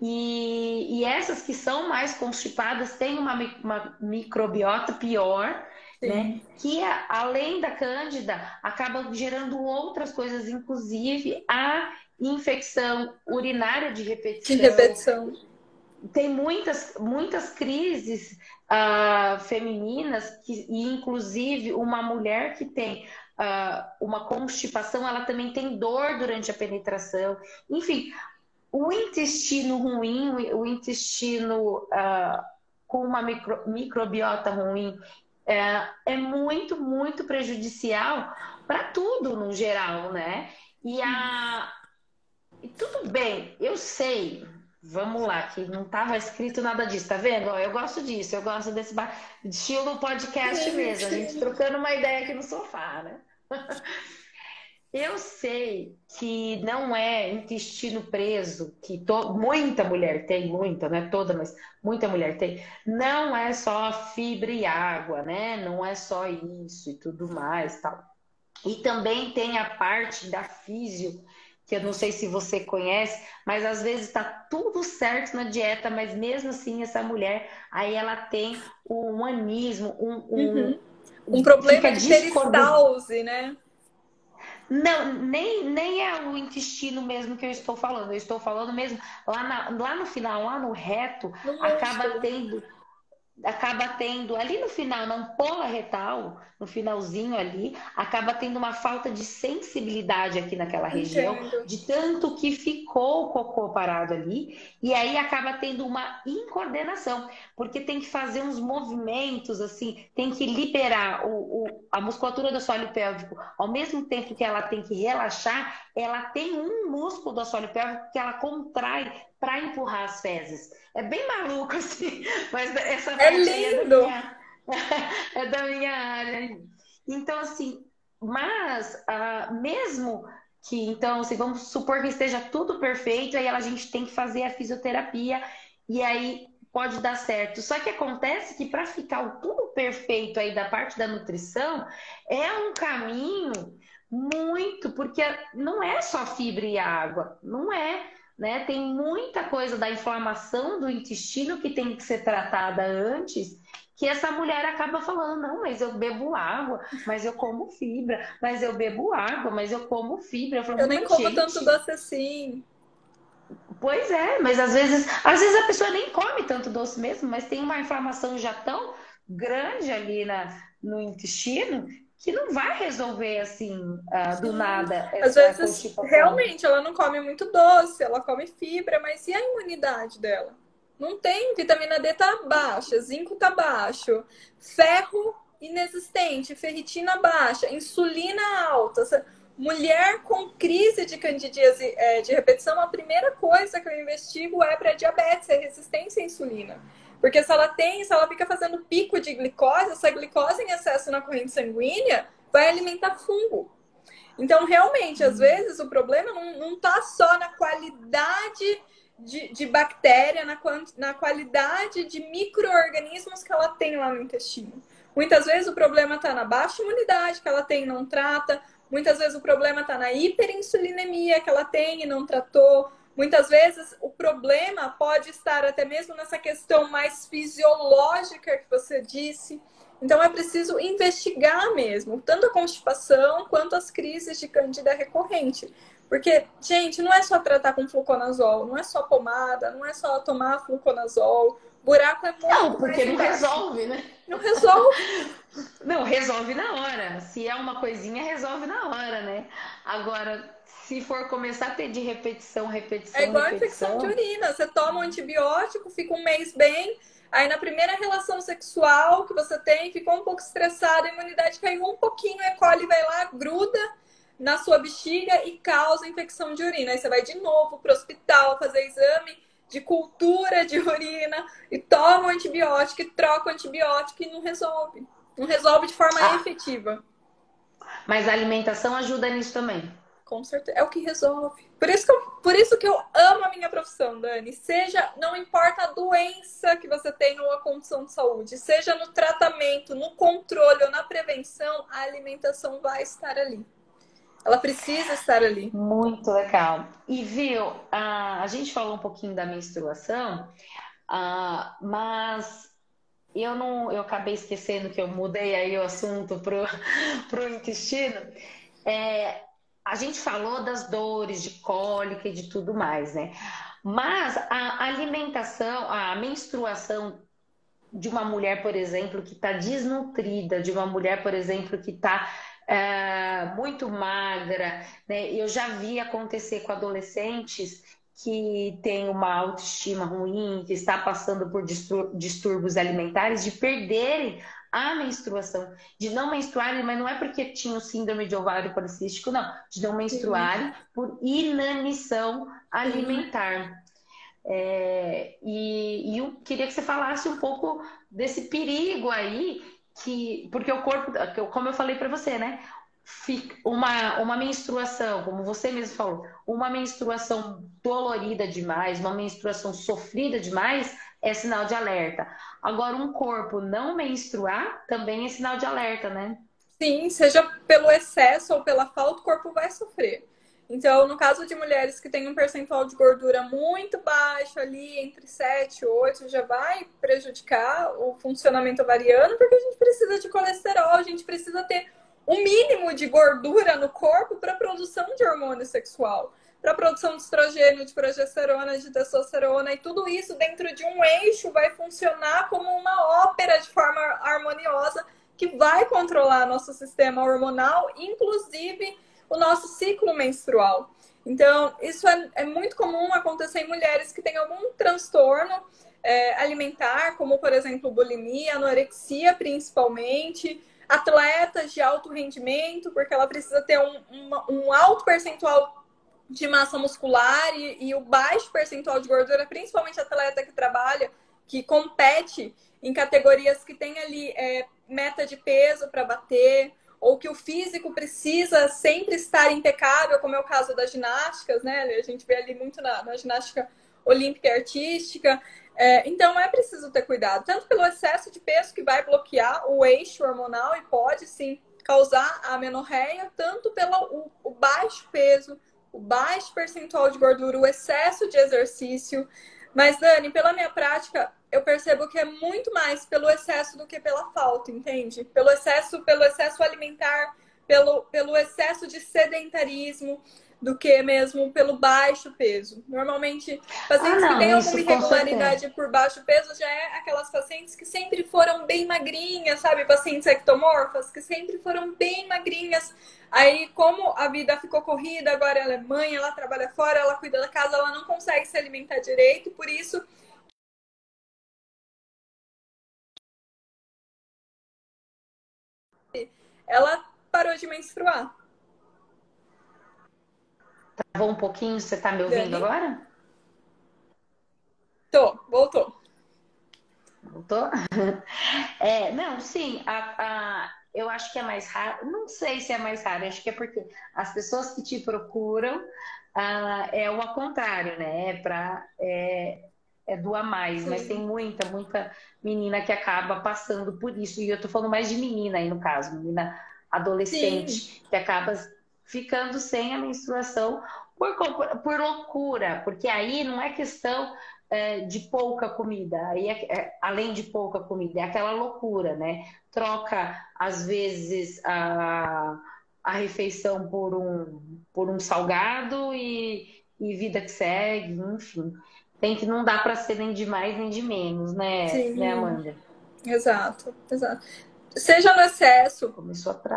E, e essas que são mais constipadas têm uma, uma microbiota pior, né? Que além da cândida acaba gerando outras coisas, inclusive a infecção urinária de repetição. De repetição. Tem muitas, muitas crises uh, femininas, que, e inclusive uma mulher que tem uh, uma constipação, ela também tem dor durante a penetração. Enfim, o intestino ruim, o intestino uh, com uma micro, microbiota ruim, é, é muito, muito prejudicial para tudo no geral, né? E a e tudo bem, eu sei. Vamos lá, que não estava escrito nada disso, tá vendo? Eu gosto disso, eu gosto desse estilo podcast mesmo, a gente trocando uma ideia aqui no sofá, né? (laughs) Eu sei que não é intestino preso, que to... muita mulher tem, muita, não é toda, mas muita mulher tem. Não é só fibra e água, né? Não é só isso e tudo mais, tal. E também tem a parte da físio, que eu não sei se você conhece, mas às vezes está tudo certo na dieta, mas mesmo assim essa mulher, aí ela tem um anismo, um, um, uhum. um problema de peristalse, né? Não, nem, nem é o intestino mesmo que eu estou falando. Eu estou falando mesmo lá, na, lá no final, lá no reto, no acaba tendo acaba tendo ali no final, na ampola retal, no finalzinho ali, acaba tendo uma falta de sensibilidade aqui naquela região, Entendo. de tanto que ficou o cocô parado ali, e aí acaba tendo uma incoordenação, porque tem que fazer uns movimentos assim, tem que liberar o, o, a musculatura do assoalho pélvico, ao mesmo tempo que ela tem que relaxar, ela tem um músculo do assoalho pélvico que ela contrai para empurrar as fezes. É bem maluco, (laughs) assim, mas essa é lindo. É da, minha, (laughs) é da minha área. Então, assim, mas uh, mesmo que, então, assim, vamos supor que esteja tudo perfeito, aí a gente tem que fazer a fisioterapia e aí pode dar certo. Só que acontece que para ficar tudo perfeito aí da parte da nutrição, é um caminho muito, porque não é só fibra e água, não é né? Tem muita coisa da inflamação do intestino que tem que ser tratada antes, que essa mulher acaba falando, não, mas eu bebo água, mas eu como fibra, mas eu bebo água, mas eu como fibra. Eu, falo, eu nem como gente... tanto doce assim. Pois é, mas às vezes, às vezes a pessoa nem come tanto doce mesmo, mas tem uma inflamação já tão grande ali na, no intestino que não vai resolver assim uh, do nada. Às vezes, realmente, ela não come muito doce, ela come fibra, mas e a imunidade dela? Não tem, vitamina D tá baixa, zinco tá baixo, ferro inexistente, ferritina baixa, insulina alta. Mulher com crise de candidíase é, de repetição, a primeira coisa que eu investigo é para diabetes, é resistência à insulina. Porque se ela tem, se ela fica fazendo pico de glicose, essa glicose em excesso na corrente sanguínea vai alimentar fungo. Então, realmente, às vezes o problema não está só na qualidade de, de bactéria, na, na qualidade de micro-organismos que ela tem lá no intestino. Muitas vezes o problema está na baixa imunidade que ela tem e não trata. Muitas vezes o problema está na hiperinsulinemia que ela tem e não tratou. Muitas vezes o problema pode estar até mesmo nessa questão mais fisiológica que você disse. Então é preciso investigar mesmo, tanto a constipação quanto as crises de candida recorrente. Porque, gente, não é só tratar com fluconazol, não é só pomada, não é só tomar fluconazol. Buraco é muito Não, porque não resolve, né? Não resolve. não, resolve na hora. Se é uma coisinha, resolve na hora, né? Agora, se for começar a ter de repetição, repetição. É igual repetição... infecção de urina. Você toma um antibiótico, fica um mês bem. Aí na primeira relação sexual que você tem, ficou um pouco estressado, a imunidade caiu um pouquinho, E. coli vai lá, gruda na sua bexiga e causa infecção de urina. Aí você vai de novo para o hospital fazer exame de cultura de urina e toma o antibiótico e troca o antibiótico e não resolve. Não resolve de forma ah. efetiva. Mas a alimentação ajuda nisso também. Com certeza. É o que resolve. Por isso que, eu, por isso que eu amo a minha profissão, Dani. Seja, não importa a doença que você tem ou a condição de saúde, seja no tratamento, no controle ou na prevenção, a alimentação vai estar ali. Ela precisa estar ali. Muito legal. E viu, a, a gente falou um pouquinho da menstruação, uh, mas eu não, eu acabei esquecendo que eu mudei aí o assunto pro, pro intestino. É, a gente falou das dores de cólica e de tudo mais, né? Mas a alimentação, a menstruação de uma mulher, por exemplo, que está desnutrida, de uma mulher, por exemplo, que está é, muito magra, né? Eu já vi acontecer com adolescentes que têm uma autoestima ruim, que está passando por distúrbios alimentares, de perderem a menstruação, de não menstruarem, mas não é porque tinham síndrome de ovário policístico, não, de não menstruarem por inanição alimentar. É, e, e eu queria que você falasse um pouco desse perigo aí, que, porque o corpo, como eu falei para você, né? Uma, uma menstruação, como você mesmo falou, uma menstruação dolorida demais, uma menstruação sofrida demais, é sinal de alerta. Agora, um corpo não menstruar também é sinal de alerta, né? Sim, seja pelo excesso ou pela falta, o corpo vai sofrer. Então, no caso de mulheres que têm um percentual de gordura muito baixo ali, entre 7 e 8, já vai prejudicar o funcionamento ovariano, porque a gente precisa de colesterol, a gente precisa ter o um mínimo de gordura no corpo para a produção de hormônio sexual para a produção de estrogênio, de progesterona, de testosterona, e tudo isso dentro de um eixo vai funcionar como uma ópera de forma harmoniosa que vai controlar nosso sistema hormonal, inclusive o nosso ciclo menstrual. Então, isso é, é muito comum acontecer em mulheres que têm algum transtorno é, alimentar, como, por exemplo, bulimia, anorexia, principalmente, atletas de alto rendimento, porque ela precisa ter um, um alto percentual de massa muscular e, e, o baixo percentual de gordura, principalmente atleta que trabalha, que compete em categorias que tem ali é, meta de peso para bater, ou que o físico precisa sempre estar impecável, como é o caso das ginásticas, né? A gente vê ali muito na, na ginástica olímpica e artística. É, então é preciso ter cuidado, tanto pelo excesso de peso que vai bloquear o eixo hormonal e pode sim causar a menorreia, tanto pelo o, o baixo peso, o baixo percentual de gordura, o excesso de exercício. Mas, Dani, pela minha prática, eu percebo que é muito mais pelo excesso do que pela falta, entende? Pelo excesso, pelo excesso alimentar, pelo, pelo excesso de sedentarismo do que mesmo pelo baixo peso. Normalmente, pacientes ah, não, que têm alguma irregularidade por baixo peso já é aquelas pacientes que sempre foram bem magrinhas, sabe? Pacientes ectomorfas, que sempre foram bem magrinhas. Aí, como a vida ficou corrida, agora ela é mãe, ela trabalha fora, ela cuida da casa, ela não consegue se alimentar direito, por isso ela parou de menstruar. Travou um pouquinho, você está me ouvindo agora? Tô, voltou. Voltou? (laughs) É, não, sim, a, a, eu acho que é mais raro, não sei se é mais raro, acho que é porque as pessoas que te procuram ah, é o contrário, né? É para é, é do a mais, sim. mas tem muita, muita menina que acaba passando por isso. E eu tô falando mais de menina aí no caso, menina adolescente, sim. que acaba ficando sem a menstruação por, por loucura, porque aí não é questão é, de pouca comida, aí é, é, além de pouca comida, é aquela loucura, né? Troca, às vezes, a, a refeição por um, por um salgado e, e vida que segue, enfim. Tem que não dá para ser nem de mais nem de menos, né, Sim. né Amanda? Exato, exato seja no excesso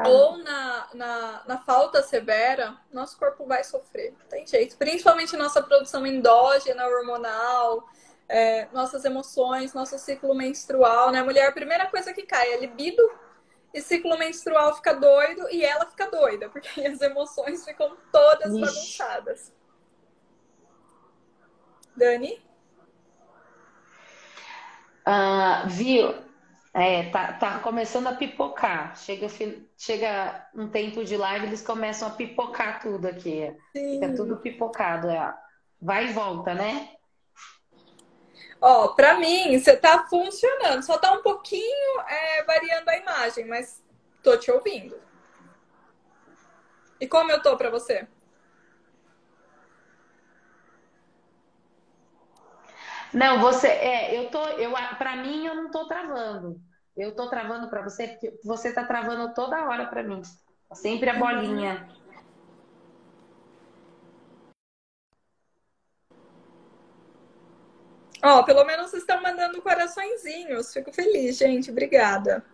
ou na, na, na, falta severa, nosso corpo vai sofrer. Não tem jeito. Principalmente nossa produção endógena, hormonal, é, nossas emoções, nosso ciclo menstrual, né? A mulher, a primeira coisa que cai é libido e ciclo menstrual fica doido e ela fica doida, porque as emoções ficam todas Ixi. bagunçadas. Dani? Uh, viu? É, tá, tá começando a pipocar. Chega, chega um tempo de live, eles começam a pipocar tudo aqui. Sim. Fica tudo pipocado. É. Vai e volta, né? Ó, pra mim, você tá funcionando. Só tá um pouquinho é, variando a imagem, mas tô te ouvindo. E como eu tô pra você? Não, você, é, eu tô, eu, para mim eu não tô travando. Eu tô travando para você porque você tá travando toda hora para mim. Sempre a bolinha. Ó, oh, pelo menos vocês estão mandando coraçõezinhos. Fico feliz, gente. Obrigada.